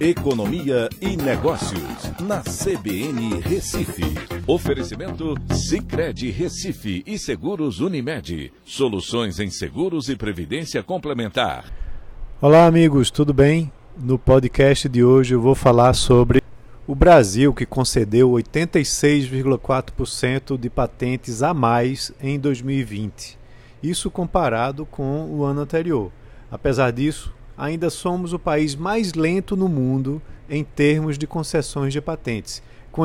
Economia e Negócios, na CBN Recife. Oferecimento Cicred Recife e Seguros Unimed. Soluções em seguros e previdência complementar. Olá, amigos, tudo bem? No podcast de hoje eu vou falar sobre o Brasil, que concedeu 86,4% de patentes a mais em 2020. Isso comparado com o ano anterior. Apesar disso, ainda somos o país mais lento no mundo em termos de concessões de patentes, com,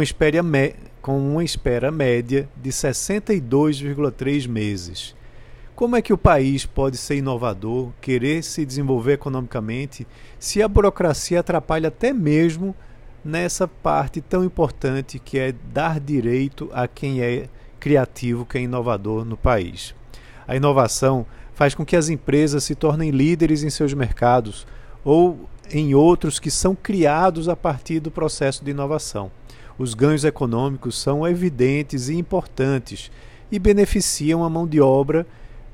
uma espera média de 62,3 meses. Como é que o país pode ser inovador, querer se desenvolver economicamente, se a burocracia atrapalha até mesmo nessa parte tão importante que é dar direito a quem é criativo, quem é inovador no país? A inovação faz com que as empresas se tornem líderes em seus mercados ou em outros que são criados a partir do processo de inovação. Os ganhos econômicos são evidentes e importantes e beneficiam a mão de obra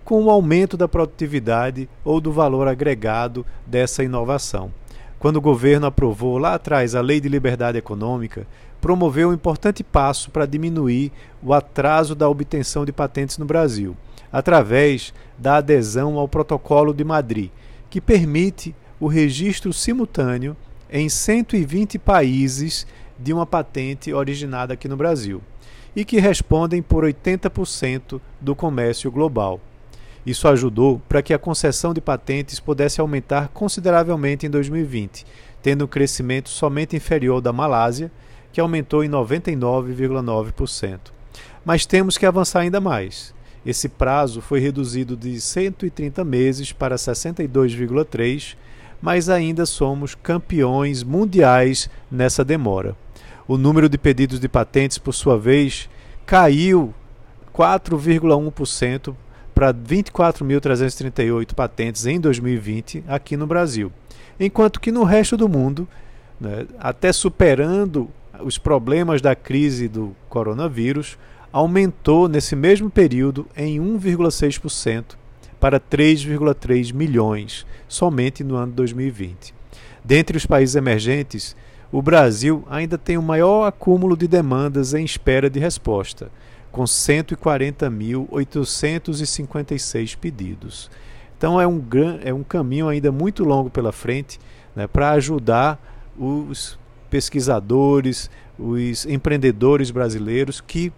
com o aumento da produtividade ou do valor agregado dessa inovação. Quando o governo aprovou lá atrás a Lei de Liberdade Econômica, promoveu um importante passo para diminuir o atraso da obtenção de patentes no Brasil através da adesão ao Protocolo de Madrid, que permite o registro simultâneo em 120 países de uma patente originada aqui no Brasil e que respondem por 80% do comércio global. Isso ajudou para que a concessão de patentes pudesse aumentar consideravelmente em 2020, tendo um crescimento somente inferior da Malásia, que aumentou em 99,9%. Mas temos que avançar ainda mais. Esse prazo foi reduzido de 130 meses para 62,3, mas ainda somos campeões mundiais nessa demora. O número de pedidos de patentes, por sua vez, caiu 4,1% para 24.338 patentes em 2020 aqui no Brasil, enquanto que no resto do mundo, né, até superando os problemas da crise do coronavírus, aumentou nesse mesmo período em 1,6% para 3,3 milhões somente no ano 2020. Dentre os países emergentes, o Brasil ainda tem o maior acúmulo de demandas em espera de resposta, com 140.856 pedidos. Então é um, é um caminho ainda muito longo pela frente né, para ajudar os pesquisadores, os empreendedores brasileiros que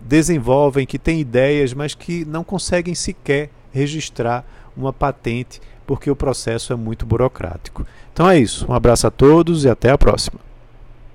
desenvolvem, que têm ideias, mas que não conseguem sequer registrar uma patente porque o processo é muito burocrático. Então é isso. Um abraço a todos e até a próxima.